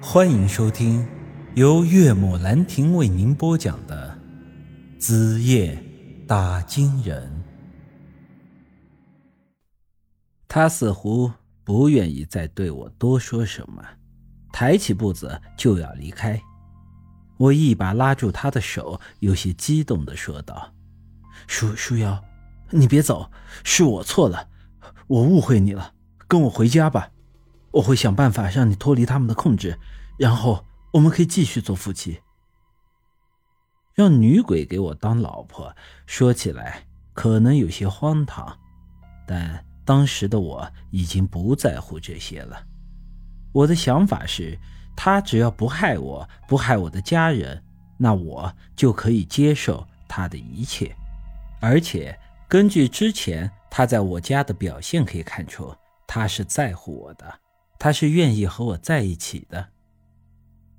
欢迎收听由岳母兰亭为您播讲的《子夜打金人》。他似乎不愿意再对我多说什么，抬起步子就要离开。我一把拉住他的手，有些激动的说道：“舒舒瑶，你别走，是我错了，我误会你了，跟我回家吧。”我会想办法让你脱离他们的控制，然后我们可以继续做夫妻。让女鬼给我当老婆，说起来可能有些荒唐，但当时的我已经不在乎这些了。我的想法是，她只要不害我，不害我的家人，那我就可以接受她的一切。而且根据之前她在我家的表现可以看出，她是在乎我的。他是愿意和我在一起的，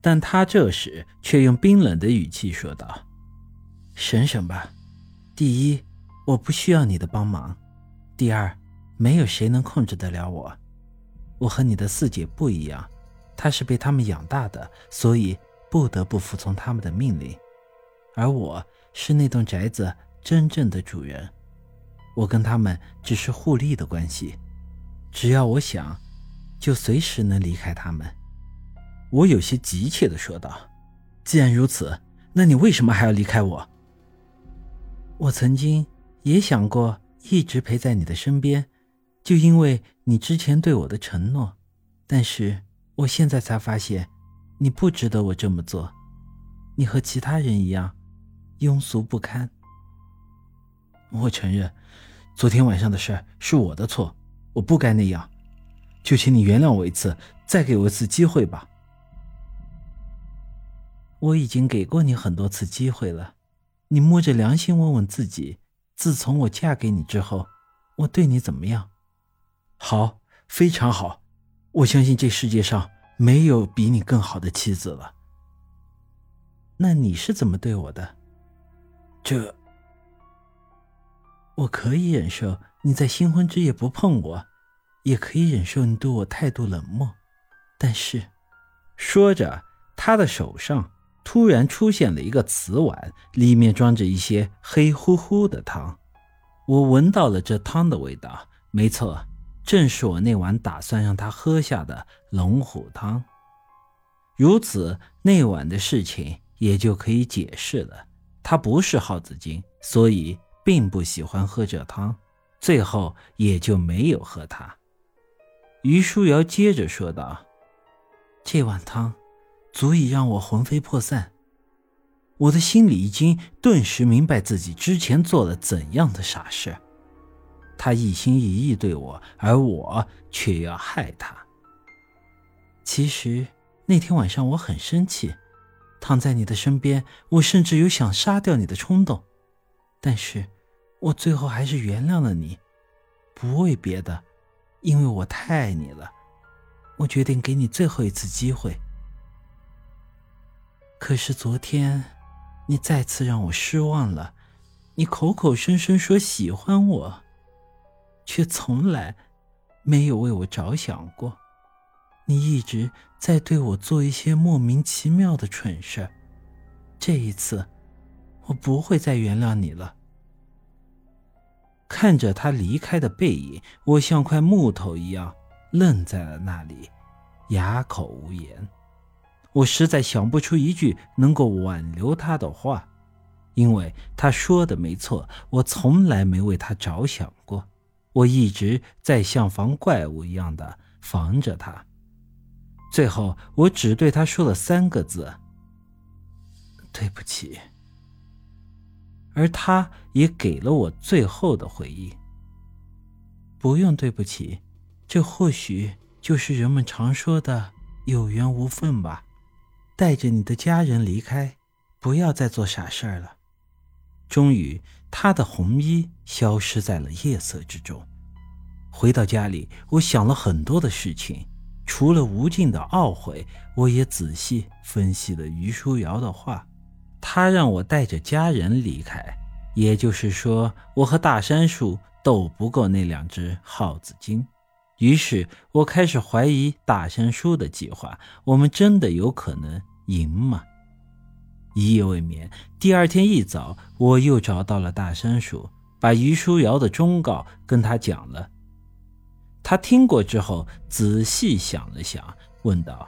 但他这时却用冰冷的语气说道：“省省吧，第一，我不需要你的帮忙；第二，没有谁能控制得了我。我和你的四姐不一样，她是被他们养大的，所以不得不服从他们的命令；而我是那栋宅子真正的主人，我跟他们只是互利的关系。只要我想。”就随时能离开他们，我有些急切的说道：“既然如此，那你为什么还要离开我？”我曾经也想过一直陪在你的身边，就因为你之前对我的承诺。但是我现在才发现，你不值得我这么做。你和其他人一样，庸俗不堪。我承认，昨天晚上的事是我的错，我不该那样。就请你原谅我一次，再给我一次机会吧。我已经给过你很多次机会了，你摸着良心问问自己，自从我嫁给你之后，我对你怎么样？好，非常好，我相信这世界上没有比你更好的妻子了。那你是怎么对我的？这，我可以忍受你在新婚之夜不碰我。也可以忍受你对我态度冷漠，但是，说着，他的手上突然出现了一个瓷碗，里面装着一些黑乎乎的汤。我闻到了这汤的味道，没错，正是我那晚打算让他喝下的龙虎汤。如此，那晚的事情也就可以解释了。他不是耗子精，所以并不喜欢喝这汤，最后也就没有喝它。于书瑶接着说道：“这碗汤，足以让我魂飞魄散。我的心里已经顿时明白自己之前做了怎样的傻事。他一心一意对我，而我却要害他。其实那天晚上我很生气，躺在你的身边，我甚至有想杀掉你的冲动。但是，我最后还是原谅了你，不为别的。”因为我太爱你了，我决定给你最后一次机会。可是昨天，你再次让我失望了。你口口声声说喜欢我，却从来没有为我着想过。你一直在对我做一些莫名其妙的蠢事。这一次，我不会再原谅你了。看着他离开的背影，我像块木头一样愣在了那里，哑口无言。我实在想不出一句能够挽留他的话，因为他说的没错，我从来没为他着想过，我一直在像防怪物一样的防着他。最后，我只对他说了三个字：“对不起。”而他也给了我最后的回应。不用对不起，这或许就是人们常说的有缘无分吧。带着你的家人离开，不要再做傻事儿了。终于，他的红衣消失在了夜色之中。回到家里，我想了很多的事情，除了无尽的懊悔，我也仔细分析了于书瑶的话。他让我带着家人离开，也就是说，我和大山叔斗不过那两只耗子精，于是我开始怀疑大山叔的计划，我们真的有可能赢吗？一夜未眠，第二天一早，我又找到了大山叔，把于书瑶的忠告跟他讲了。他听过之后，仔细想了想，问道：“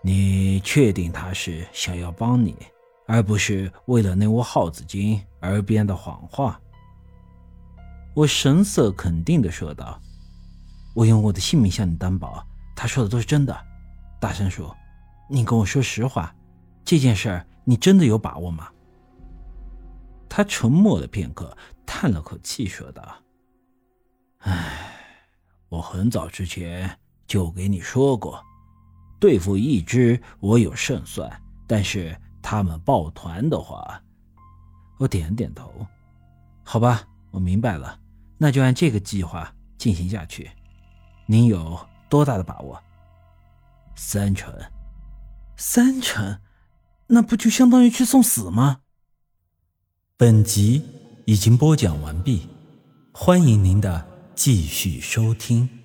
你确定他是想要帮你，而不是为了那窝耗子精而编的谎话？”我神色肯定的说道。我用我的性命向你担保，他说的都是真的。大山叔，你跟我说实话，这件事儿你真的有把握吗？他沉默了片刻，叹了口气，说道：“唉，我很早之前就给你说过，对付一只我有胜算，但是他们抱团的话……”我点点头。好吧，我明白了，那就按这个计划进行下去。您有多大的把握？三成，三成，那不就相当于去送死吗？本集已经播讲完毕，欢迎您的继续收听。